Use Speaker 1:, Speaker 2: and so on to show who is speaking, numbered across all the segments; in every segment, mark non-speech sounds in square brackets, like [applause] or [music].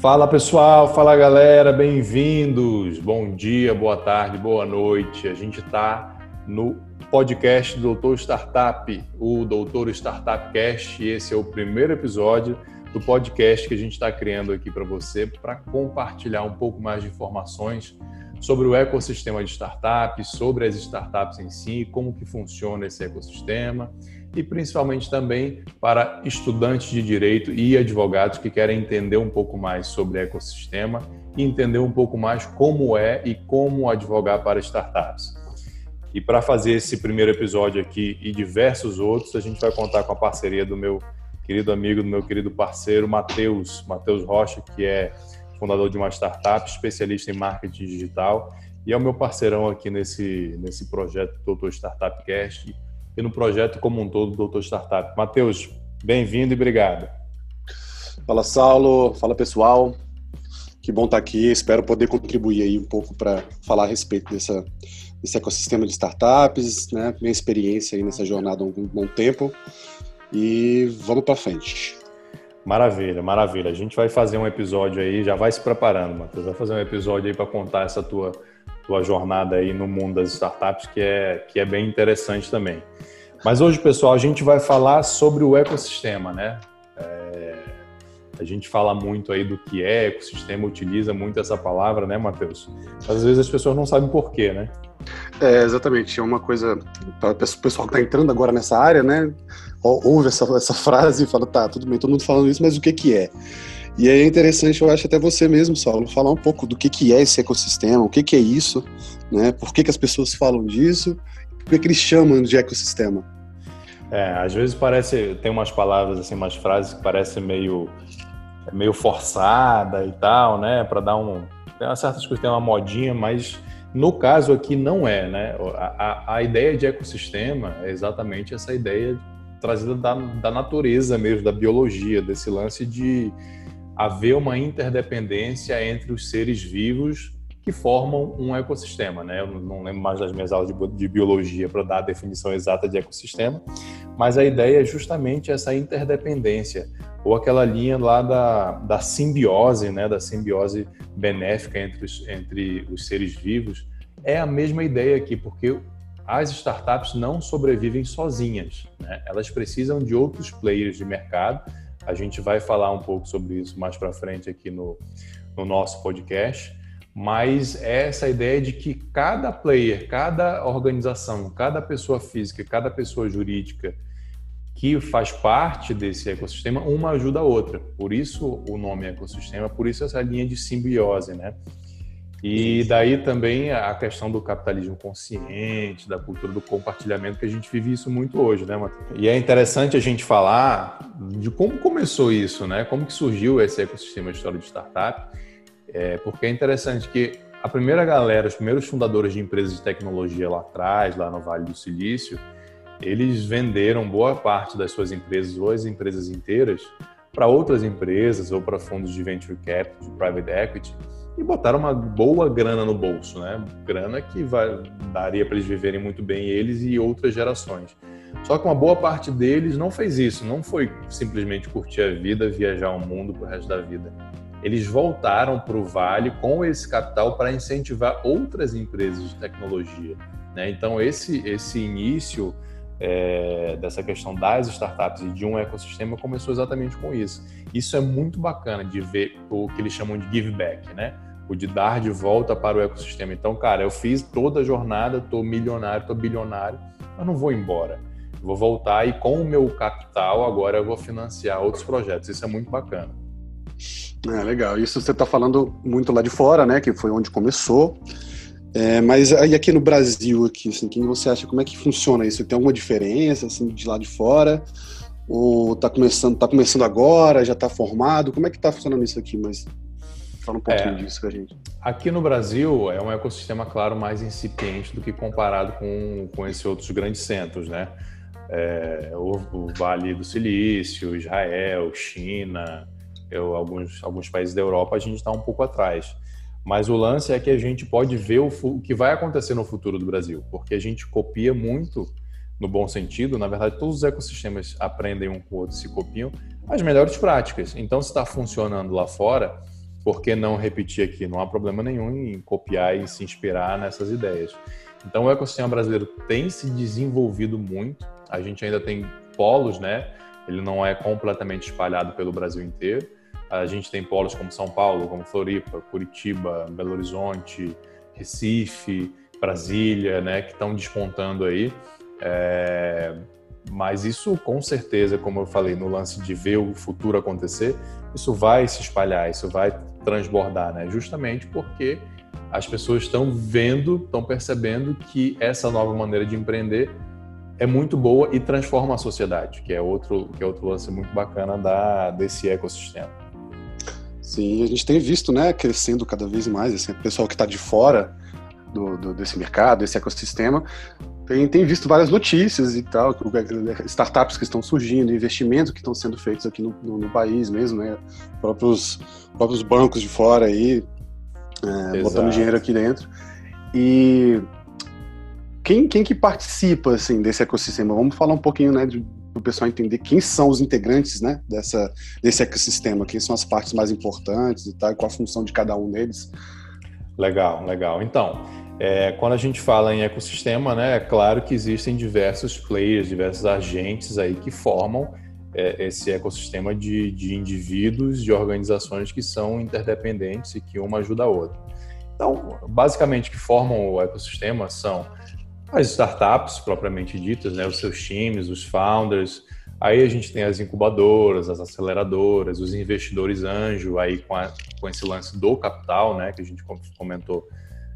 Speaker 1: Fala pessoal, fala galera, bem-vindos. Bom dia, boa tarde, boa noite. A gente está no podcast do Doutor Startup, o Doutor Startup Cast. Esse é o primeiro episódio do podcast que a gente está criando aqui para você para compartilhar um pouco mais de informações sobre o ecossistema de startups, sobre as startups em si, como que funciona esse ecossistema e principalmente também para estudantes de direito e advogados que querem entender um pouco mais sobre ecossistema e entender um pouco mais como é e como advogar para startups. E para fazer esse primeiro episódio aqui e diversos outros, a gente vai contar com a parceria do meu querido amigo, do meu querido parceiro Matheus, Matheus Rocha, que é fundador de uma startup, especialista em marketing digital e é o meu parceirão aqui nesse, nesse projeto Doutor Startup Cast e no projeto como um todo do Doutor Startup. Matheus, bem-vindo e obrigado.
Speaker 2: Fala, Saulo. Fala, pessoal. Que bom estar aqui. Espero poder contribuir aí um pouco para falar a respeito dessa, desse ecossistema de startups, né? Minha experiência aí nessa jornada há um bom tempo. E vamos para frente.
Speaker 1: Maravilha, maravilha. A gente vai fazer um episódio aí, já vai se preparando, Matheus. Vai fazer um episódio aí para contar essa tua, tua jornada aí no mundo das startups, que é, que é bem interessante também. Mas hoje, pessoal, a gente vai falar sobre o ecossistema, né? É, a gente fala muito aí do que é ecossistema, utiliza muito essa palavra, né, Matheus? Às vezes as pessoas não sabem por quê, né?
Speaker 2: É, exatamente. É uma coisa. Para o pessoal que está entrando agora nessa área, né? Ouve essa, essa [laughs] frase e fala: tá, tudo bem, todo mundo falando isso, mas o que, que é? E aí é interessante, eu acho, até você mesmo, Saulo, falar um pouco do que, que é esse ecossistema, o que, que é isso, né? Por que, que as pessoas falam disso por que eles chamam de ecossistema?
Speaker 1: É, às vezes parece, tem umas palavras assim, umas frases que parecem meio, meio forçada e tal, né? Para dar um, tem umas certas coisas, tem uma modinha, mas no caso aqui não é, né? A, a, a ideia de ecossistema é exatamente essa ideia trazida da, da natureza mesmo, da biologia, desse lance de haver uma interdependência entre os seres vivos que formam um ecossistema, né? Eu não lembro mais das minhas aulas de biologia para dar a definição exata de ecossistema, mas a ideia é justamente essa interdependência ou aquela linha lá da, da simbiose, né? Da simbiose benéfica entre os, entre os seres vivos é a mesma ideia aqui, porque as startups não sobrevivem sozinhas, né? Elas precisam de outros players de mercado. A gente vai falar um pouco sobre isso mais para frente aqui no, no nosso podcast mas é essa ideia de que cada player, cada organização, cada pessoa física, cada pessoa jurídica que faz parte desse ecossistema, uma ajuda a outra. Por isso o nome ecossistema, por isso essa linha de simbiose, né? E daí também a questão do capitalismo consciente, da cultura do compartilhamento, que a gente vive isso muito hoje, né, Matheus? E é interessante a gente falar de como começou isso, né? Como que surgiu esse ecossistema de história de startup é, porque é interessante que a primeira galera, os primeiros fundadores de empresas de tecnologia lá atrás, lá no Vale do Silício, eles venderam boa parte das suas empresas ou as empresas inteiras para outras empresas ou para fundos de venture capital, de private equity e botaram uma boa grana no bolso, né? Grana que vai, daria para eles viverem muito bem eles e outras gerações. Só que uma boa parte deles não fez isso, não foi simplesmente curtir a vida, viajar o mundo para o resto da vida eles voltaram para o Vale com esse capital para incentivar outras empresas de tecnologia. Né? Então, esse, esse início é, dessa questão das startups e de um ecossistema começou exatamente com isso. Isso é muito bacana de ver o que eles chamam de give back, né? O de dar de volta para o ecossistema. Então, cara, eu fiz toda a jornada, estou milionário, estou bilionário, mas não vou embora. Vou voltar e com o meu capital agora eu vou financiar outros projetos. Isso é muito bacana.
Speaker 2: É, legal. Isso você está falando muito lá de fora, né? Que foi onde começou. É, mas aí aqui no Brasil, aqui, assim, quem você acha, como é que funciona isso? Tem alguma diferença, assim, de lá de fora? Ou está começando, tá começando agora, já está formado? Como é que está funcionando isso aqui? Mas fala um pouquinho é, disso com a gente.
Speaker 1: Aqui no Brasil é um ecossistema, claro, mais incipiente do que comparado com, com esses outros grandes centros, né? É, o, o Vale do Silício, Israel, China, eu, alguns, alguns países da Europa a gente está um pouco atrás. Mas o lance é que a gente pode ver o, o, que vai acontecer no futuro do Brasil, porque a gente copia muito, no bom sentido, na verdade, todos os ecossistemas aprendem um com o outro, se copiam, as melhores práticas. Então, se está funcionando lá fora, por que não repetir aqui? Não há problema nenhum em copiar e se inspirar nessas ideias. Então, o ecossistema brasileiro tem se desenvolvido muito. A gente ainda tem polos, né? Ele não é completamente espalhado pelo Brasil inteiro. A gente tem polos como São Paulo, como Floripa, Curitiba, Belo Horizonte, Recife, Brasília, né? Que estão despontando aí. É... Mas isso, com certeza, como eu falei, no lance de ver o futuro acontecer, isso vai se espalhar, isso vai transbordar, né? Justamente porque as pessoas estão vendo, estão percebendo que essa nova maneira de empreender é muito boa e transforma a sociedade, que é outro, que é outro lance muito bacana da, desse ecossistema.
Speaker 2: Sim, a gente tem visto, né, crescendo cada vez mais, assim, o pessoal que está de fora do, do, desse mercado, desse ecossistema, tem, tem visto várias notícias e tal, startups que estão surgindo, investimentos que estão sendo feitos aqui no, no, no país mesmo, né? Próprios, próprios bancos de fora aí, é, botando dinheiro aqui dentro. E quem, quem que participa assim desse ecossistema? Vamos falar um pouquinho, né, para o pessoal entender quem são os integrantes, né, dessa desse ecossistema, quem são as partes mais importantes e tal, qual a função de cada um deles.
Speaker 1: Legal, legal. Então, é, quando a gente fala em ecossistema, né, é claro que existem diversos players, diversos agentes aí que formam é, esse ecossistema de, de indivíduos, de organizações que são interdependentes e que uma ajuda a outra. Então, basicamente, que formam o ecossistema são as startups propriamente ditas, né, os seus times, os founders. Aí a gente tem as incubadoras, as aceleradoras, os investidores anjo, aí com, a, com esse lance do capital, né, que a gente comentou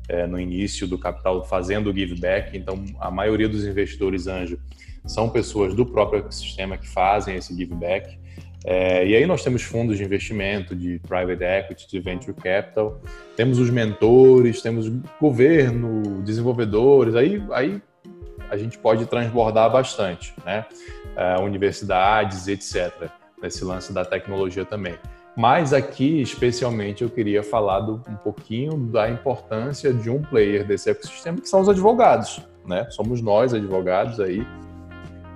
Speaker 1: é, no início do capital fazendo o give back. Então, a maioria dos investidores anjo são pessoas do próprio ecossistema que fazem esse give back. É, e aí nós temos fundos de investimento, de private equity, de venture capital, temos os mentores, temos governo, desenvolvedores, aí, aí a gente pode transbordar bastante, né? É, universidades, etc., nesse lance da tecnologia também. Mas aqui, especialmente, eu queria falar do, um pouquinho da importância de um player desse ecossistema, que são os advogados, né? Somos nós, advogados, aí.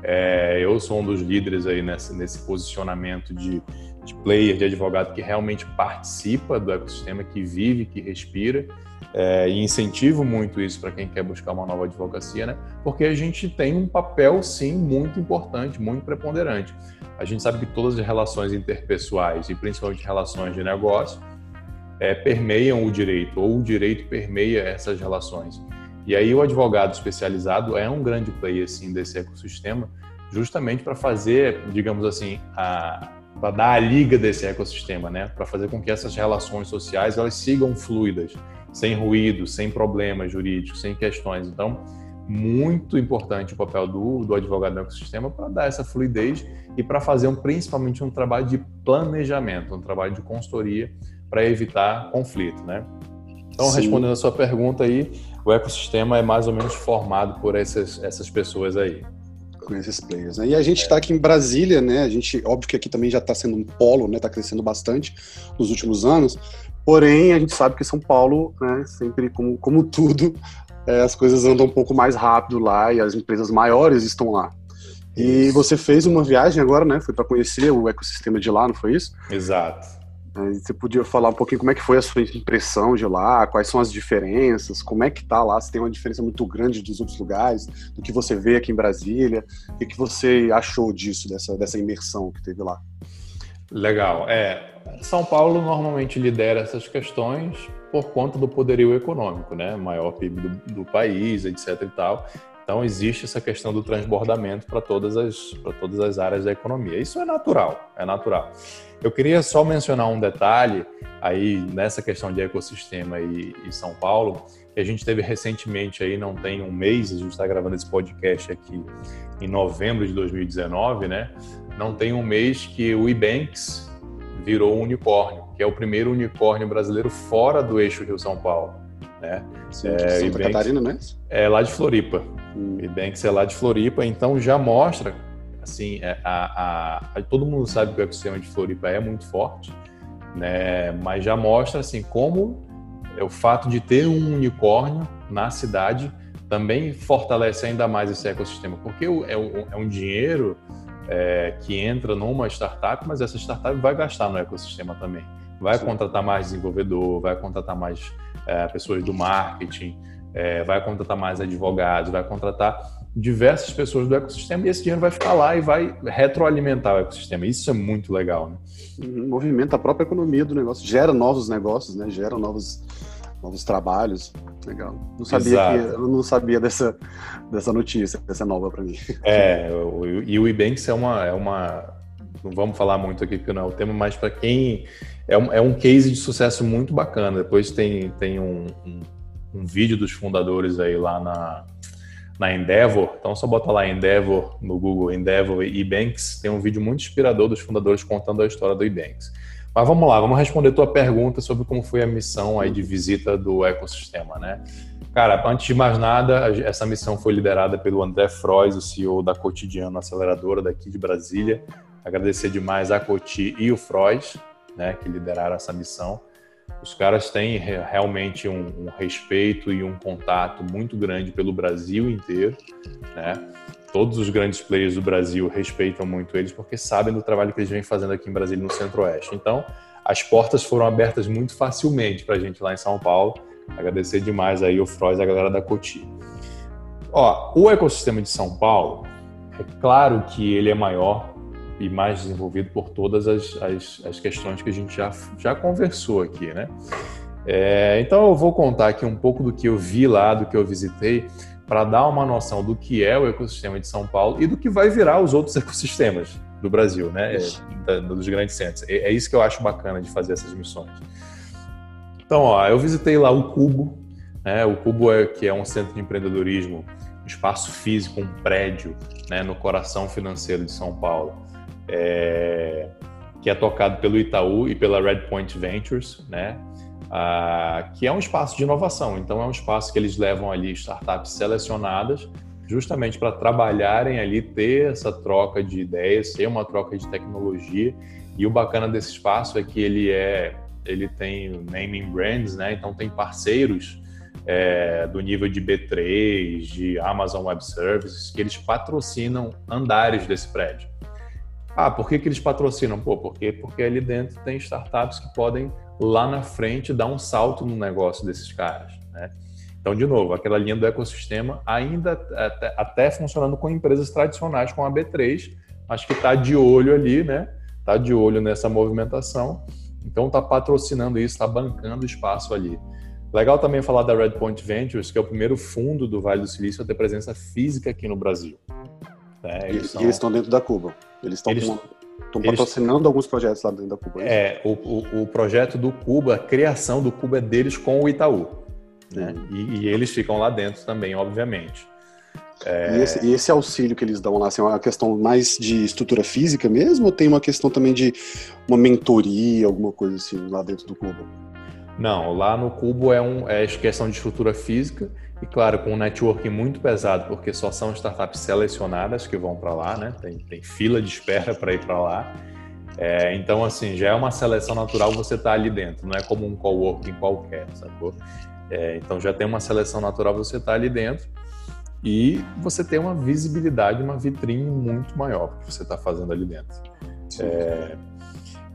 Speaker 1: É, eu sou um dos líderes aí nesse, nesse posicionamento de, de player, de advogado que realmente participa do ecossistema, que vive, que respira. É, e incentivo muito isso para quem quer buscar uma nova advocacia, né? Porque a gente tem um papel, sim, muito importante, muito preponderante. A gente sabe que todas as relações interpessoais e principalmente relações de negócio é, permeiam o direito, ou o direito permeia essas relações. E aí o advogado especializado é um grande player assim, desse ecossistema, justamente para fazer, digamos assim, para dar a liga desse ecossistema, né? para fazer com que essas relações sociais elas sigam fluidas, sem ruído, sem problemas jurídicos, sem questões. Então, muito importante o papel do, do advogado no ecossistema para dar essa fluidez e para fazer um, principalmente um trabalho de planejamento, um trabalho de consultoria para evitar conflito, né? Então, Sim. respondendo a sua pergunta aí, o ecossistema é mais ou menos formado por essas, essas pessoas aí.
Speaker 2: Com esses players. Né? E a gente está aqui em Brasília, né? A gente, óbvio que aqui também já está sendo um polo, né? Está crescendo bastante nos últimos anos. Porém, a gente sabe que São Paulo, né, sempre como, como tudo, é, as coisas andam um pouco mais rápido lá e as empresas maiores estão lá. E você fez uma viagem agora, né? Foi para conhecer o ecossistema de lá, não foi isso?
Speaker 1: Exato.
Speaker 2: Você podia falar um pouquinho como é que foi a sua impressão de lá, quais são as diferenças, como é que tá lá, se tem uma diferença muito grande dos outros lugares, do que você vê aqui em Brasília, o que, que você achou disso, dessa, dessa imersão que teve lá?
Speaker 1: Legal. É, São Paulo normalmente lidera essas questões por conta do poderio econômico, né? Maior PIB do, do país, etc. e tal. Então existe essa questão do transbordamento para todas as para todas as áreas da economia. Isso é natural, é natural. Eu queria só mencionar um detalhe aí nessa questão de ecossistema e, e São Paulo, que a gente teve recentemente aí, não tem um mês, a gente está gravando esse podcast aqui em novembro de 2019, né? Não tem um mês que o Ebanks virou um unicórnio, que é o primeiro unicórnio brasileiro fora do eixo Rio-São Paulo. Né?
Speaker 2: Sim, é, Santa Ebanks, Catarina, né?
Speaker 1: É lá de Floripa. Hum. Ebanks é lá de Floripa, então já mostra, assim, é, a, a, a, todo mundo sabe que o ecossistema de Floripa é muito forte, né? Mas já mostra, assim, como é o fato de ter um unicórnio na cidade também fortalece ainda mais esse ecossistema, porque é, é um dinheiro é, que entra numa startup, mas essa startup vai gastar no ecossistema também. vai Sim. contratar mais desenvolvedor, vai contratar mais é, pessoas do marketing, é, vai contratar mais advogados, vai contratar diversas pessoas do ecossistema e esse dinheiro vai ficar lá e vai retroalimentar o ecossistema. Isso é muito legal, né?
Speaker 2: Uhum, movimenta a própria economia do negócio, gera novos negócios, né? Gera novos novos trabalhos. Legal. Não sabia Exato. que eu não sabia dessa dessa notícia, dessa nova para mim.
Speaker 1: É, e o Ebanks é uma é uma não vamos falar muito aqui porque não é o tema, mas para quem é um, é um case de sucesso muito bacana. Depois tem tem um, um, um vídeo dos fundadores aí lá na na Endeavor, então só bota lá Endeavor no Google, Endeavor e Ebanks, tem um vídeo muito inspirador dos fundadores contando a história do Ebanks. Mas vamos lá, vamos responder tua pergunta sobre como foi a missão aí de visita do ecossistema, né? Cara, antes de mais nada, essa missão foi liderada pelo André Frois, o CEO da Cotidiano Aceleradora daqui de Brasília. Agradecer demais a Coti e o Frois, né, que lideraram essa missão. Os caras têm realmente um, um, respeito e um contato muito grande pelo Brasil inteiro, né? Todos os grandes players do Brasil respeitam muito eles porque sabem do trabalho que eles vêm fazendo aqui em Brasília no Centro-Oeste. Então, as portas foram abertas muito facilmente para a gente lá em São Paulo. Agradecer demais aí o Froz e a galera da Coti. Ó, o ecossistema de São Paulo, é claro que ele é maior e mais desenvolvido por todas as, as, as questões que a gente já, já conversou aqui, né? É, então eu vou contar aqui um pouco do que eu vi lá, do que eu visitei, para dar uma noção do que é o ecossistema de São Paulo e do que vai virar os outros [laughs] ecossistemas do Brasil, né? É, dos grandes centros. É, é, isso que eu acho bacana de fazer essas missões. Então, ó, eu visitei lá o Cubo, né? O Cubo é que é um centro de empreendedorismo, um espaço físico, um prédio, né? No coração financeiro de São Paulo é, que é tocado pelo Itaú e pela Redpoint Ventures, né? Ah, que é um espaço de inovação. Então, é um espaço que eles levam ali startups selecionadas justamente para trabalharem ali, ter essa troca de ideias, ter uma troca de tecnologia. E o bacana desse espaço é que ele é, ele tem naming brands, né? Então tem parceiros é, do nível de B3, de Amazon Web Services, que eles patrocinam andares desse prédio. Ah, por que, que eles patrocinam? Pô, porque, porque ali dentro tem startups que podem lá na frente dar um salto no negócio desses caras, né? Então, de novo, aquela linha do ecossistema ainda até, até funcionando com empresas tradicionais, com a B3, mas que está de olho ali, né? Está de olho nessa movimentação. Então, está patrocinando isso, está bancando espaço ali. Legal também falar da Redpoint Ventures, que é o primeiro fundo do Vale do Silício a ter presença física aqui no Brasil.
Speaker 2: É, eles, são... e eles estão dentro da Cuba. Eles estão eles... patrocinando alguns projetos lá dentro da Cuba.
Speaker 1: É, o, o, o, projeto do Cuba, a criação do Cuba é deles com o Itaú. Né? Uhum. E, e, eles ficam lá dentro também, obviamente.
Speaker 2: É... E, esse, e, esse, auxílio que eles dão lá, assim, é uma questão mais de estrutura física mesmo, ou tem uma questão também de uma mentoria, alguma coisa assim, lá dentro do Cuba?
Speaker 1: Não, lá no Cubo é, um, é questão de estrutura física e, claro, com um networking muito pesado, porque só são startups selecionadas que vão para lá, né? Tem, tem, fila de espera para ir para lá. É, então, assim, já é uma seleção natural você estar tá ali dentro, não é como um coworking qualquer, sacou? É, então, já tem uma seleção natural você estar tá ali dentro e você tem uma visibilidade, uma vitrine muito maior que você está fazendo ali dentro. É,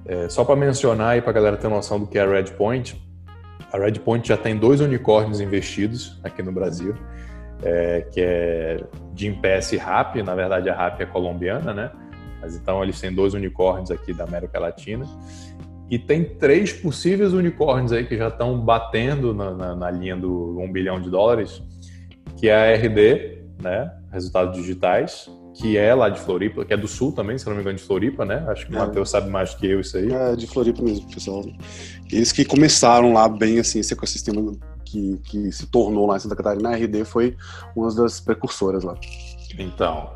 Speaker 1: é, só para mencionar e para a galera ter noção do que é a Redpoint, a Redpoint já tem dois unicórnios investidos aqui no Brasil, é, que é Jim Pass e RAP, na verdade a RAP é colombiana, né? Mas então eles têm dois unicórnios aqui da América Latina. E tem três possíveis unicórnios aí que já estão batendo na, na, na linha do 1 bilhão de dólares, que é a RD, né? Resultados digitais, que é lá de Floripa, que é do sul também, se não me engano, de Floripa, né? Acho que o é. Matheus sabe mais que eu isso aí.
Speaker 2: É, de Floripa mesmo, pessoal. Eles que começaram lá bem, assim, esse ecossistema que, que se tornou lá em Santa Catarina, a RD foi uma das precursoras lá.
Speaker 1: Então,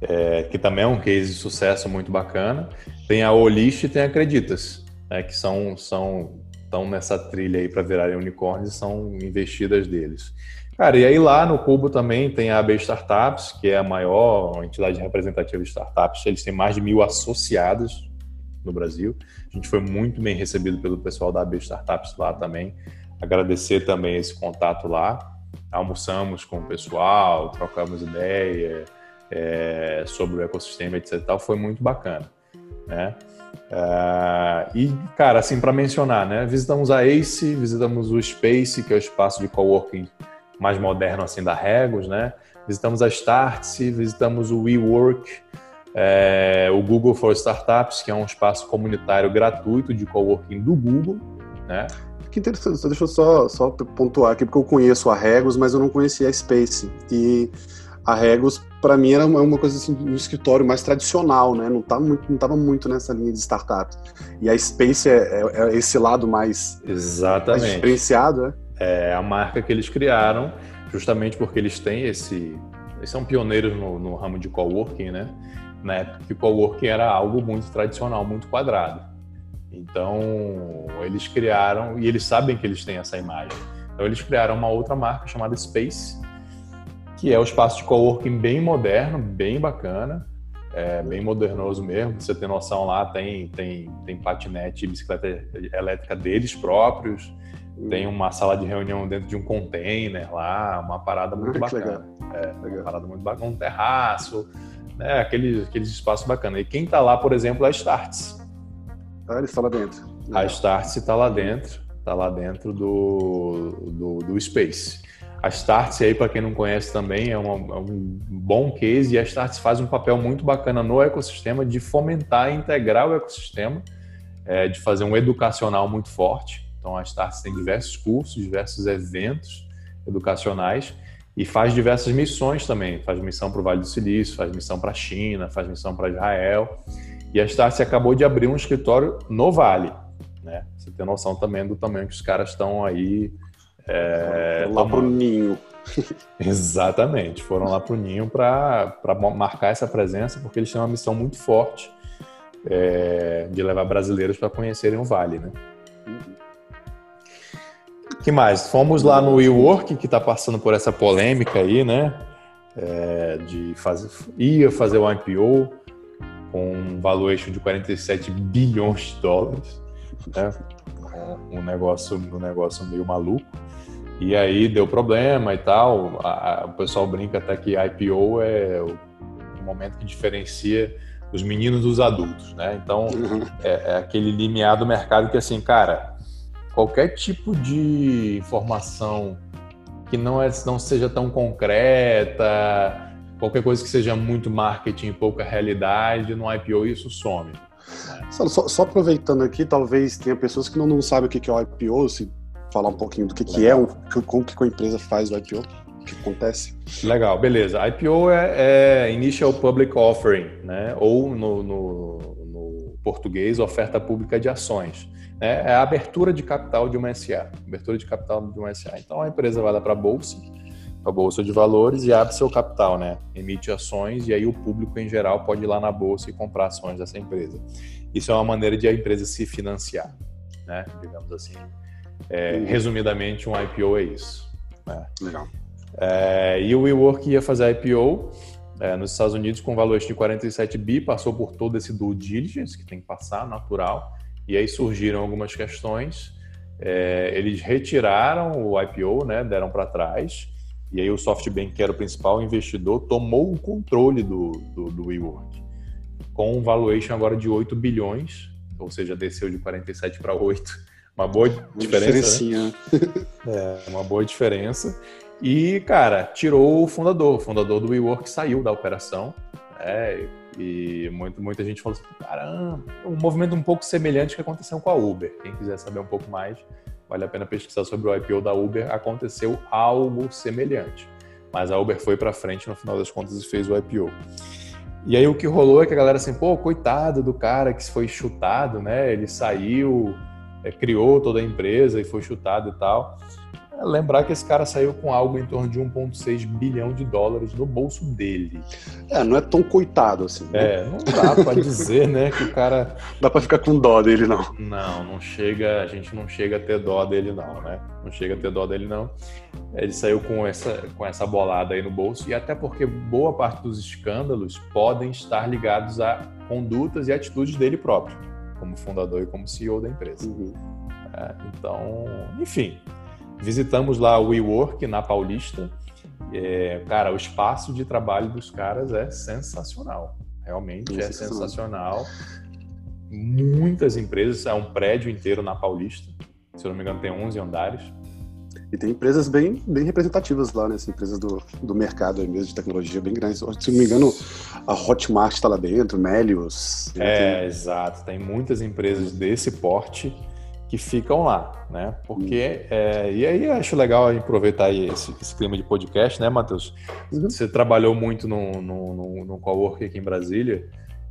Speaker 1: é, que também é um case de sucesso muito bacana. Tem a Olist e tem a Acreditas, né, que são, são estão nessa trilha aí para virarem unicórnios e são investidas deles. Cara, e aí lá no Cubo também tem a AB Startups, que é a maior entidade representativa de startups. Eles têm mais de mil associados no Brasil. A gente foi muito bem recebido pelo pessoal da AB Startups lá também. Agradecer também esse contato lá. Almoçamos com o pessoal, trocamos ideia é, sobre o ecossistema, etc. Foi muito bacana. né? Uh, e, cara, assim, para mencionar, né? Visitamos a ACE, visitamos o Space, que é o espaço de coworking mais moderno, assim, da Regos, né? Visitamos a Startse, visitamos o WeWork, é, o Google for Startups, que é um espaço comunitário gratuito de coworking do Google, né?
Speaker 2: Que interessante, deixa eu só, só pontuar aqui, porque eu conheço a Regos, mas eu não conhecia a Space. E a Regos, para mim, era uma coisa assim, um escritório mais tradicional, né? Não estava muito, não tava muito nessa linha de startups. E a Space é, é, é esse lado mais,
Speaker 1: Exatamente.
Speaker 2: mais diferenciado, né?
Speaker 1: É a marca que eles criaram, justamente porque eles têm esse. Eles são pioneiros no, no ramo de coworking, né? Na época que coworking era algo muito tradicional, muito quadrado. Então, eles criaram, e eles sabem que eles têm essa imagem. Então, eles criaram uma outra marca chamada Space, que é o espaço de coworking bem moderno, bem bacana, é, bem modernoso mesmo. Você ter noção lá, tem, tem, tem patinete e bicicleta elétrica deles próprios, tem uma sala de reunião dentro de um container lá, uma parada muito ah, bacana. É, uma parada muito bacana, um terraço, né, aqueles, aqueles espaços bacanas. E quem está lá, por exemplo, é a Starts.
Speaker 2: Ah, ele está lá dentro.
Speaker 1: A Starts está lá dentro, está lá dentro do, do, do Space. A Startse aí, para quem não conhece também, é, uma, é, um bom case e a Startse faz um papel muito bacana no ecossistema de fomentar e integrar o ecossistema, é, de fazer um educacional muito forte. Então a Startse tem diversos cursos, diversos eventos educacionais e faz diversas missões também. Faz missão para o Vale do Silício, faz missão para a China, faz missão para Israel. E a Startse acabou de abrir um escritório no Vale. Né? Você tem noção também do tamanho que os caras estão aí
Speaker 2: é, lá para o ninho. [laughs]
Speaker 1: Exatamente, foram lá para o ninho para marcar essa presença, porque eles têm uma missão muito forte é, de levar brasileiros para conhecerem o Vale, né? Que mais? Fomos lá no WeWork, que está passando por essa polêmica aí, né? É, de fazer, ia fazer o IPO com um valuation de 47 bilhões de dólares, né? um negócio, um negócio meio maluco. E aí deu problema e tal. A, a, o pessoal brinca até que IPO é o, o, momento que diferencia os meninos dos adultos, né? Então uhum. é, é, aquele limiar do mercado que assim, cara, qualquer tipo de informação que não, é, não seja tão concreta, qualquer coisa que seja muito marketing, pouca realidade, no IPO isso some.
Speaker 2: Né? Só, só, aproveitando aqui, talvez tenha pessoas que não, não sabem o que é o IPO, se falar um pouquinho do que, que é, um, como que a empresa faz o IPO, o que acontece.
Speaker 1: Legal, beleza. IPO é, é Initial Public Offering, né? ou no, no, no, português, oferta pública de ações. Né? É a abertura de capital de uma SA, abertura de capital de uma SA. Então a empresa vai lá para a bolsa, a bolsa de valores e abre seu capital, né? Emite ações e aí o público em geral pode ir lá na bolsa e comprar ações dessa empresa. Isso é uma maneira de a empresa se financiar, né? Digamos assim, é, resumidamente, um IPO é isso. Né?
Speaker 2: Legal.
Speaker 1: É, e o WeWork ia fazer IPO é, nos Estados Unidos com valor de 47 bi, passou por todo esse due diligence que tem que passar, natural, e aí surgiram algumas questões. É, eles retiraram o IPO, né, deram para trás, e aí o SoftBank, que era o principal investidor, tomou o controle do, do, do WeWork, com um valuation agora de 8 bilhões, ou seja, desceu de 47 para 8 uma boa diferença. Né? [laughs] é, uma boa diferença. E, cara, tirou o fundador. O fundador do WeWork saiu da operação. Né? E muito, muita gente falou assim: caramba, um movimento um pouco semelhante que aconteceu com a Uber. Quem quiser saber um pouco mais, vale a pena pesquisar sobre o IPO da Uber. Aconteceu algo semelhante. Mas a Uber foi para frente no final das contas e fez o IPO. E aí o que rolou é que a galera assim, pô, coitado do cara que foi chutado, né? Ele saiu, é, criou toda a empresa e foi chutado e tal. É lembrar que esse cara saiu com algo em torno de 1,6 bilhão de dólares no bolso dele.
Speaker 2: É, não é tão coitado assim.
Speaker 1: Né? É, não dá para dizer, né, que o cara.
Speaker 2: Dá para ficar com dó dele, não.
Speaker 1: Não, não chega, a gente não chega a ter dó dele, não, né? Não chega a ter dó dele, não. Ele saiu com essa, com essa bolada aí no bolso, e até porque boa parte dos escândalos podem estar ligados a condutas e atitudes dele próprio como fundador e como CEO da empresa. Uhum. É, então, enfim, visitamos lá o WeWork na Paulista. É, cara, o espaço de trabalho dos caras é sensacional. Realmente é sensacional. muitas empresas, é um prédio inteiro na Paulista. Se eu não me engano, tem 11 andares.
Speaker 2: E tem empresas bem, bem representativas lá, né? As empresas do, do mercado aí mesmo, de tecnologia, bem grandes. Se não me engano, a Hotmart está lá dentro, Melios.
Speaker 1: Né? É, tem... exato. Tem muitas empresas desse porte que ficam lá, né? Porque, é, e aí acho legal aproveitar esse, esse, clima de podcast, né, Matheus? Uhum. Você trabalhou muito no, no, no, no coworking aqui em Brasília,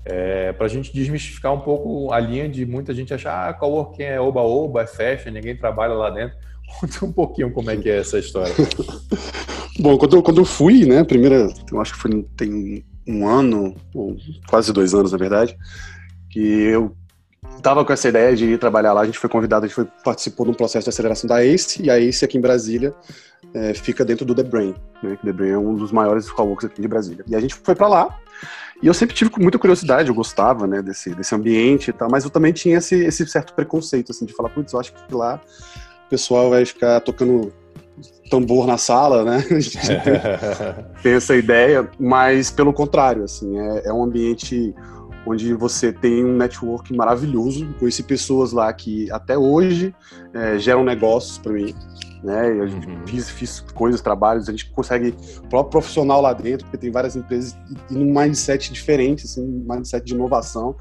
Speaker 1: é, para a gente desmistificar um pouco a linha de muita gente achar, ah, coworking é oba-oba, é festa, ninguém trabalha lá dentro. [laughs] Conta um pouquinho como é que é essa história. [laughs]
Speaker 2: Bom, quando eu, quando eu fui, né, primeira, eu acho que foi, tem um ano, ou quase dois anos, na verdade, que eu tava com essa ideia de ir trabalhar lá, a gente foi convidado, a gente foi, participou de um processo de aceleração da ACE, e a ACE aqui em Brasília é, fica dentro do The Brain, né? The Brain é um dos maiores coworks aqui de Brasília. E a gente foi para lá, e eu sempre tive muita curiosidade, eu gostava, né, desse, desse ambiente e tal, mas eu também tinha esse, esse certo preconceito, assim, de falar, putz, eu acho que lá o pessoal vai ficar tocando tambor na sala, né? [laughs] A gente [laughs] tem essa ideia, mas pelo contrário, assim, é, é um ambiente onde você tem um network maravilhoso. Conheci pessoas lá que até hoje é, geram negócios para mim. Né? Eu uhum. fiz, fiz coisas, trabalhos, a gente consegue o próprio profissional lá dentro, porque tem várias empresas e, e num mindset diferente, assim, um mindset de inovação.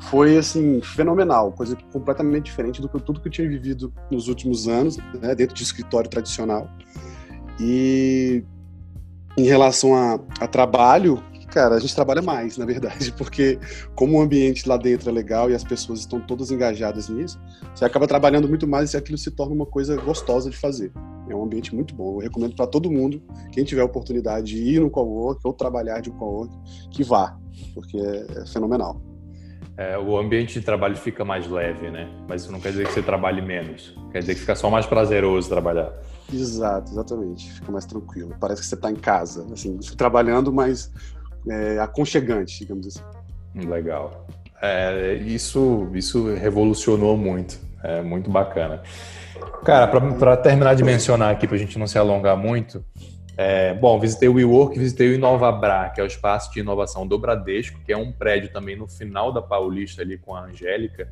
Speaker 2: Foi assim fenomenal, coisa completamente diferente do que tudo que eu tinha vivido nos últimos anos, né, dentro de escritório tradicional. E em relação a, a trabalho, Cara, a gente trabalha mais, na verdade, [laughs] porque como o ambiente lá dentro é legal e as pessoas estão todas engajadas nisso, você acaba trabalhando muito mais e aquilo se torna uma coisa gostosa de fazer. É um ambiente muito bom. Eu recomendo para todo mundo, quem tiver a oportunidade de ir no cowork ou trabalhar de um cowork, que vá, porque é, é fenomenal.
Speaker 1: É, o ambiente de trabalho fica mais leve, né? Mas isso não quer dizer que você trabalhe menos. Quer dizer que fica só mais prazeroso trabalhar.
Speaker 2: Exato, exatamente. Fica mais tranquilo. Parece que você está em casa, assim, trabalhando, mas é, aconchegante, digamos assim.
Speaker 1: Legal. É, isso, isso revolucionou muito. É muito bacana. Cara, para terminar de mencionar aqui, para a gente não se alongar muito, é, bom, visitei o WeWork, visitei o Inovabra, que é o espaço de inovação do Bradesco, que é um prédio também no final da Paulista ali com a Angélica,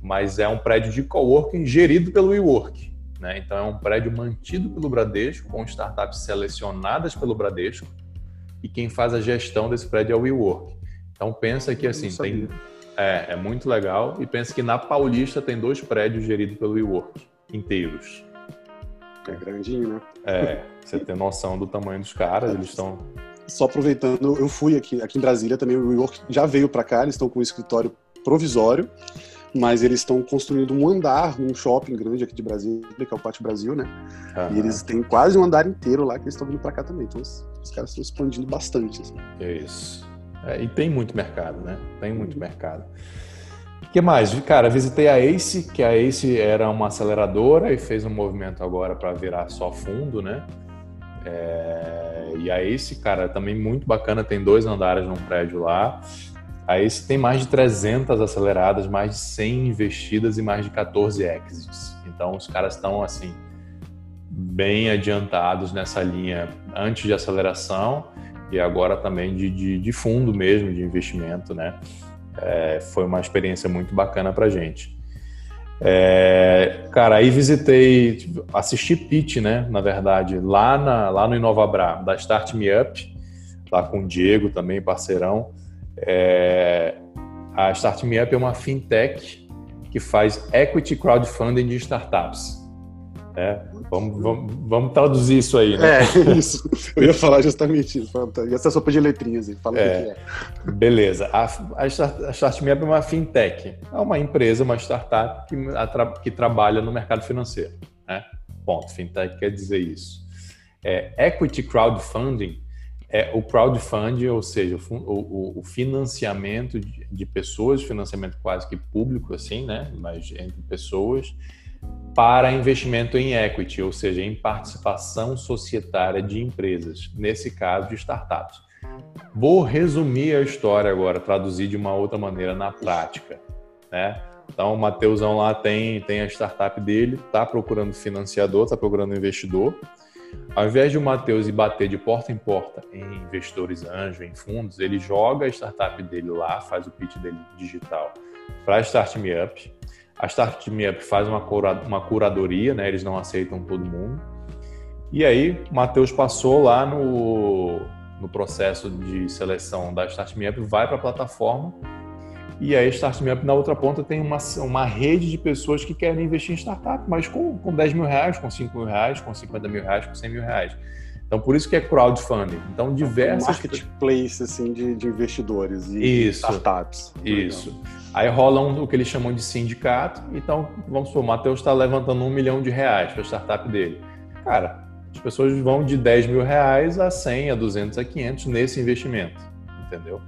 Speaker 1: mas é um prédio de coworking gerido pelo WeWork. Né? Então é um prédio mantido pelo Bradesco, com startups selecionadas pelo Bradesco, e quem faz a gestão desse prédio é o WeWork. Então pensa que assim tem é, é, muito legal e pensa que na Paulista tem dois prédios geridos pelo WeWork inteiros.
Speaker 2: É grandinho, né?
Speaker 1: É, você tem noção do tamanho dos caras, eles estão
Speaker 2: só aproveitando, eu fui aqui, aqui em Brasília também, o WeWork já veio para cá, eles estão com um escritório provisório, mas eles estão construindo um andar num shopping grande aqui de Brasília, que é o Pátio Brasil, né? Uhum. E eles têm quase um andar inteiro lá que eles estão vindo para cá também. Então os, os caras estão expandindo bastante. Assim.
Speaker 1: Isso. É, e tem muito mercado, né? Tem muito uhum. mercado. O que mais? Cara, visitei a ACE, que a ACE era uma aceleradora e fez um movimento agora para virar só fundo, né? É... E a ACE, cara, também muito bacana, tem dois andares num prédio lá. Aí você tem mais de 300 aceleradas, mais de 100 investidas e mais de 14 exits. Então os caras estão assim bem adiantados nessa linha antes de aceleração e agora também de, de, de fundo mesmo de investimento, né? É, foi uma experiência muito bacana para gente. É, cara, aí visitei, assisti pitch, né? Na verdade, lá, na, lá no Inovabra, da Start Me Up, lá com o Diego também, parceirão. É, a Start Me Up é uma fintech que faz equity crowdfunding de startups. É, vamos, vamos, vamos, traduzir isso aí,
Speaker 2: né? É, [laughs] isso. Eu ia falar justamente isso. Essa sopa de letrinhas aí. Fala é, o que
Speaker 1: é. Beleza. A, a, Start, a Start Me Up é uma fintech. É uma empresa, uma startup que, a, que trabalha no mercado financeiro. Né? Ponto. Fintech quer dizer isso. É, equity crowdfunding é o crowdfunding, ou seja, o, o, financiamento de, de, pessoas, financiamento quase que público, assim, né? Mas entre pessoas, para investimento em equity, ou seja, em participação societária de empresas, nesse caso de startups. Vou resumir a história agora, traduzir de uma outra maneira na prática, né? Então, o Mateusão lá tem, tem a startup dele, está procurando financiador, está procurando investidor Ao invés de o Matheus ir bater de porta em porta em investidores anjo, em fundos, ele joga a startup dele lá, faz o pitch dele digital para a Start Me Up. A Start Me Up faz uma, cura, uma curadoria, né? eles não aceitam todo mundo. E aí, o Matheus passou lá no, no processo de seleção da Start Me Up, vai para a plataforma e aí, Start Me Up, na outra ponta, tem uma, uma rede de pessoas que querem investir em startup, mas com, com 10 mil reais, com 5 mil reais, com 50 mil reais, com 100 mil reais. Então, por isso que é crowdfunding. Então, diversas... Um
Speaker 2: marketplace, assim, de, de investidores e
Speaker 1: isso,
Speaker 2: startups.
Speaker 1: Isso. Aí rola um, o que eles chamam de sindicato. Então, vamos supor, o Matheus está levantando um milhão de reais para a startup dele. Cara, as pessoas vão de 10 mil reais a 100, a 200, a 500 nesse investimento, entendeu?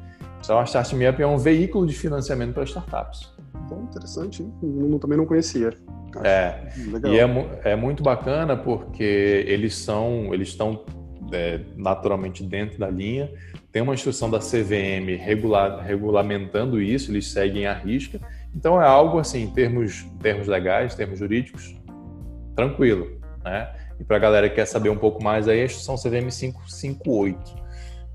Speaker 1: Então, a Start Me Up é um veículo de financiamento para startups.
Speaker 2: Bom, interessante. Eu também não conhecia.
Speaker 1: Acho é, legal. e é, é, muito bacana porque eles são, eles estão é, naturalmente dentro da linha. Tem uma instrução da CVM regular, regulamentando isso, eles seguem a risca. Então é algo assim, em termos, termos legais, termos jurídicos, tranquilo, né? E para a galera que quer saber um pouco mais aí, a instrução CVM 558,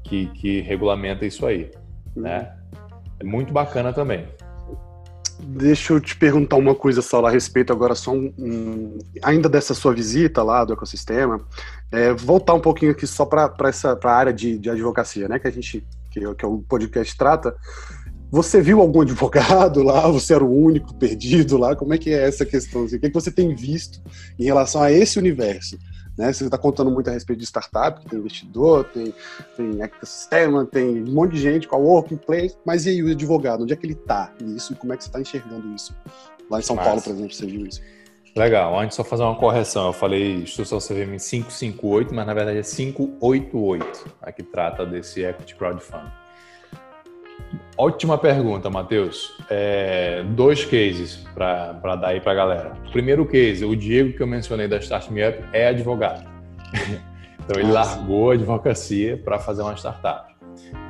Speaker 1: que, que regulamenta isso aí né? É muito bacana também.
Speaker 2: Deixa eu te perguntar uma coisa, Saulo, a respeito agora só um, um, ainda dessa sua visita lá do ecossistema, é, voltar um pouquinho aqui só para essa pra área de, de advocacia, né, que a gente que, que o podcast trata. Você viu algum [laughs] advogado lá? Você era o único perdido lá? Como é que é essa questão? O que, é que você tem visto em relação a esse universo? Né? Você está contando muito a respeito de startup, que tem investidor, tem, tem ecossistema, tem um monte de gente com a working place, mas e aí o advogado? Onde é que ele está nisso e como é que você está enxergando isso? Lá em São Paulo, por exemplo, você viu isso?
Speaker 1: Legal, antes só fazer uma correção, eu falei instrução CVM 558, mas na verdade é 588, a que trata desse equity crowdfunding. Ótima pergunta, Matheus. É, dois cases para dar aí para a galera. Primeiro case, o Diego que eu mencionei da Start Me Up é advogado. [laughs] então ele largou a advocacia para fazer uma startup.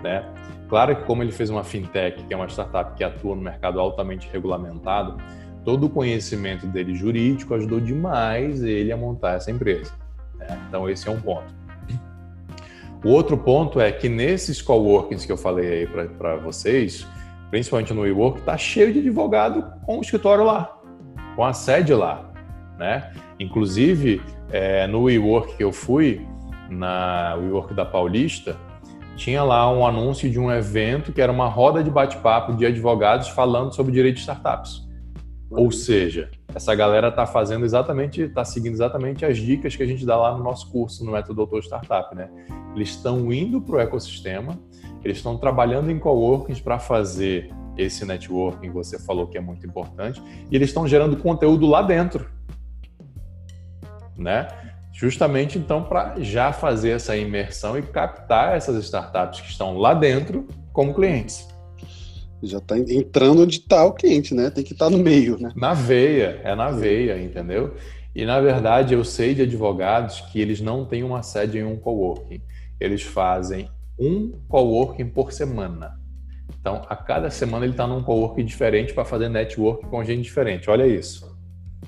Speaker 1: Né? Claro que como ele fez uma fintech, que é uma startup que atua no mercado altamente regulamentado, todo o conhecimento dele jurídico ajudou demais ele a montar essa empresa. Né? Então esse é um ponto. O outro ponto é que nesses coworkings que eu falei aí para vocês, principalmente no WeWork, tá cheio de advogado com o escritório lá, com a sede lá, né? Inclusive, é, no WeWork que eu fui, na WeWork da Paulista, tinha lá um anúncio de um evento que era uma roda de bate-papo de advogados falando sobre direito de startups. Ou seja, essa galera está fazendo exatamente, está seguindo exatamente as dicas que a gente dá lá no nosso curso no Método Doutor Startup, né? Eles estão indo para o ecossistema, eles estão trabalhando em coworkings para fazer esse networking você falou que é muito importante, e eles estão gerando conteúdo lá dentro, né? Justamente então para já fazer essa imersão e captar essas startups que estão lá dentro como clientes.
Speaker 2: Já está entrando onde está o cliente, né? Tem que estar tá no meio, né?
Speaker 1: Na veia, é na veia, entendeu? E na verdade eu sei de advogados que eles não têm uma sede em um coworking. Eles fazem um coworking por semana. Então, a cada semana ele está num coworking diferente para fazer network com gente diferente. Olha isso.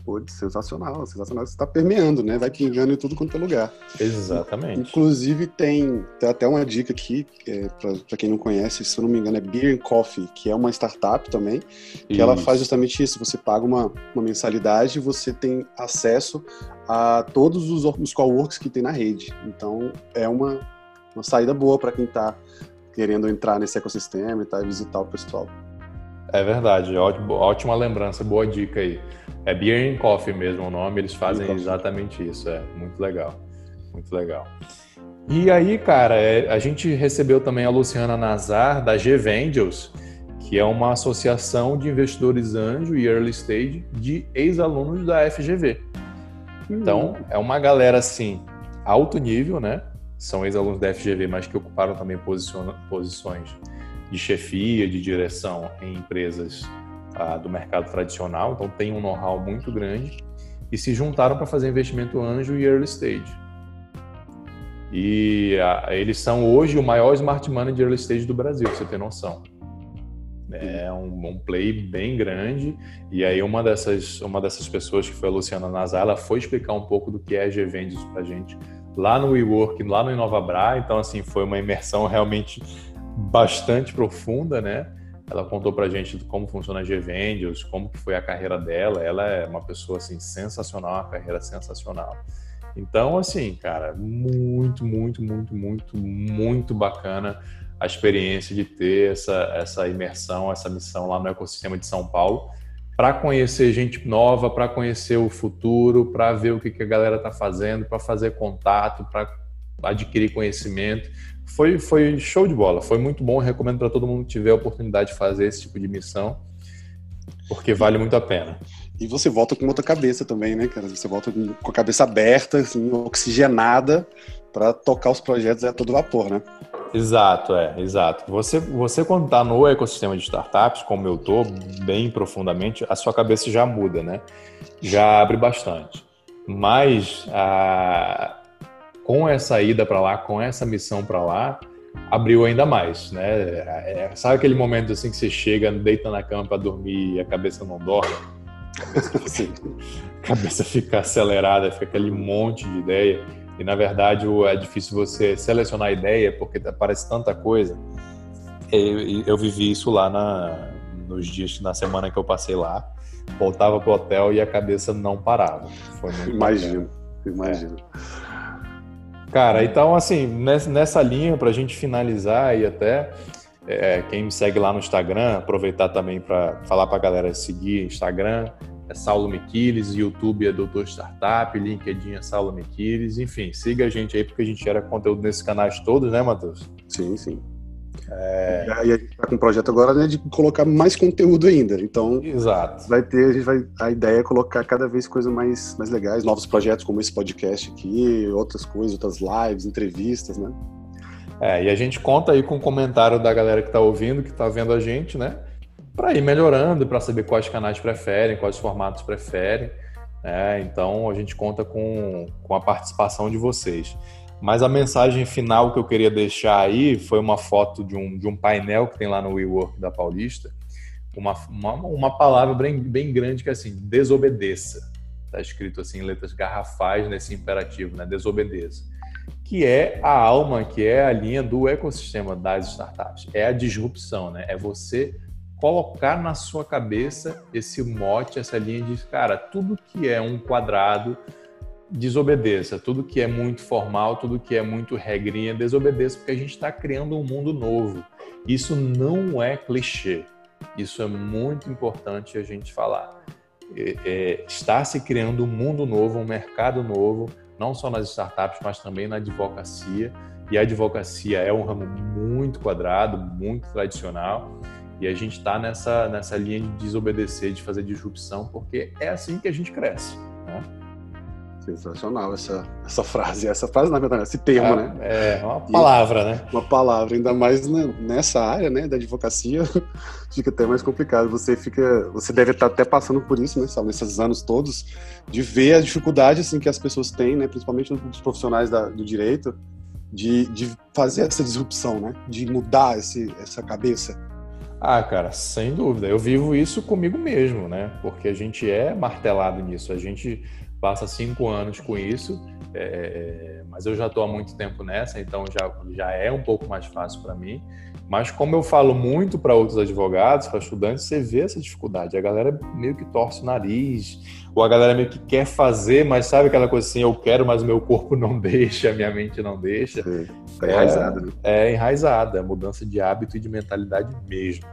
Speaker 2: Putz, sensacional, sensacional. Você está permeando, né? Vai pingando em tudo quanto é lugar.
Speaker 1: Exatamente.
Speaker 2: Inclusive, tem, tem até uma dica aqui, é, para quem não conhece, se eu não me engano, é Beer and Coffee, que é uma startup também, que isso. ela faz justamente isso. Você paga uma, uma mensalidade e você tem acesso a todos os, os coworks que tem na rede. Então, é uma, uma saída boa para quem está querendo entrar nesse ecossistema e tá, visitar o pessoal.
Speaker 1: É verdade, ótima, ótima lembrança, boa dica aí. É Beer and Coffee mesmo o nome, eles fazem exatamente isso, é muito legal, muito legal. E aí, cara, é, a gente recebeu também a Luciana Nazar, da G-Vendors, que é uma associação de investidores anjo e early stage de ex-alunos da FGV. Então, é uma galera, assim, alto nível, né? São ex-alunos da FGV, mas que ocuparam também posições de chefia, de direção em empresas ah, do mercado tradicional, então tem um know-how muito grande e se juntaram para fazer investimento anjo e early stage. E ah, eles são hoje o maior smart money de early stage do Brasil, pra você ter noção. É um, um, play bem grande. E aí uma dessas, uma dessas pessoas que foi a Luciana Nazar, ela foi explicar um pouco do que é G-Vendes para gente lá no WeWork, lá no InovaBra. Então, assim, foi uma imersão realmente bastante profunda, né? Ela contou pra gente como funciona a G-Vendos, como que foi a carreira dela. Ela é uma pessoa, assim, sensacional, uma carreira sensacional. Então, assim, cara, muito, muito, muito, muito, muito bacana a experiência de ter essa, essa imersão, essa missão lá no ecossistema de São Paulo, para conhecer gente nova, para conhecer o futuro, para ver o que, que a galera está fazendo, para fazer contato, para adquirir conhecimento. Foi, foi show de bola, foi muito bom. Recomendo para todo mundo que tiver a oportunidade de fazer esse tipo de missão, porque vale muito a pena.
Speaker 2: E você volta com outra cabeça também, né, cara? Você volta com a cabeça aberta, assim, oxigenada, para tocar os projetos a todo vapor, né?
Speaker 1: Exato, é, exato. Você, você quando está no ecossistema de startups, como eu tô, bem profundamente, a sua cabeça já muda, né? Já abre bastante. Mas a, com essa ida para lá, com essa missão para lá, abriu ainda mais, né? É, sabe aquele momento assim que você chega, deita na cama para dormir e a cabeça não dorme? [laughs] A cabeça fica acelerada, fica aquele monte de ideia. E na verdade é difícil você selecionar a ideia porque aparece tanta coisa. Eu, eu vivi isso lá na, nos dias, na semana que eu passei lá. Voltava pro hotel e a cabeça não parava. Muito
Speaker 2: imagino, bacana.
Speaker 1: Cara, então assim, nessa linha, para a gente finalizar e até é, quem me segue lá no Instagram, aproveitar também para falar para a galera seguir Instagram, é Saulo Miquiles, YouTube é Doutor Startup, LinkedIn é Saulo Miquiles, enfim, siga a gente aí porque a gente gera conteúdo nesses canais todos, né, Matheus?
Speaker 2: Sim, sim. É... E a gente está com um projeto agora né, de colocar mais conteúdo ainda. Então,
Speaker 1: Exato.
Speaker 2: vai ter, a gente vai, a ideia é colocar cada vez coisas mais, mais legais, novos projetos como esse podcast aqui, outras coisas, outras lives, entrevistas, né?
Speaker 1: É, e a gente conta aí com o comentário da galera que está ouvindo, que está vendo a gente, né? Para ir melhorando, para saber quais canais preferem, quais formatos preferem. Né? Então a gente conta com, com a participação de vocês. Mas a mensagem final que eu queria deixar aí foi uma foto de um, de um painel que tem lá no WeWork da Paulista, uma, uma, uma palavra bem, bem grande que é assim, desobedeça. Está escrito assim em letras garrafais nesse imperativo, né? Desobedeça que é a alma, que é a linha do ecossistema das startups. É a disrupção, né? É você colocar na sua cabeça esse mote, essa linha de, cara, tudo que é um quadrado, desobedeça. Tudo que é muito formal, tudo que é muito regrinha, desobedeça, porque a gente está criando um mundo novo. Isso não é clichê. Isso é muito importante a gente falar. É, é, está se criando um mundo novo, um mercado novo, não só nas startups, mas também na advocacia. E a advocacia é um ramo muito quadrado, muito tradicional. E a gente está nessa, nessa linha de desobedecer, de fazer disrupção, porque é assim que a gente cresce. Né?
Speaker 2: Sensacional essa, essa frase, essa frase, na verdade, esse termo,
Speaker 1: é,
Speaker 2: né?
Speaker 1: É, uma palavra, e, né?
Speaker 2: Uma palavra, ainda mais nessa área, né, da advocacia, [laughs] fica até mais complicado. Você fica, você deve estar até passando por isso, né, sabe, nesses anos todos, de ver a dificuldade, assim, que as pessoas têm, né, principalmente os profissionais da, do direito, de, de fazer essa disrupção, né, de mudar esse, essa cabeça.
Speaker 1: Ah, cara, sem dúvida. Eu vivo isso comigo mesmo, né? Porque a gente é martelado nisso. A gente passa cinco anos com isso, é, mas eu já estou há muito tempo nessa, então já, já é um pouco mais fácil para mim. Mas como eu falo muito para outros advogados, para estudantes, você vê essa dificuldade. A galera meio que torce o nariz, ou a galera meio que quer fazer, mas sabe aquela coisa assim, eu quero, mas o meu corpo [laughs] não deixa, a minha mente não deixa.
Speaker 2: É, é enraizada, né?
Speaker 1: É enraizada, é mudança de hábito e de mentalidade mesmo.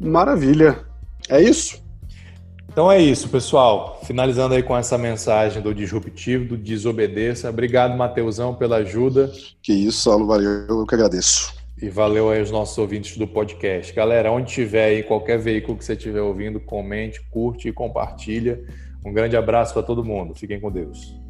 Speaker 2: Maravilha. É isso?
Speaker 1: Então é isso, pessoal. Finalizando aí com essa mensagem do disruptivo, do desobedeça. Obrigado, Mateusão, pela ajuda.
Speaker 2: Que isso, Saulo, valeu, eu que agradeço.
Speaker 1: E valeu aí os nossos ouvintes do podcast. Galera, onde tiver aí, qualquer veículo que você estiver ouvindo, comente, curte e compartilha. Um grande abraço para todo mundo. Fiquem com Deus.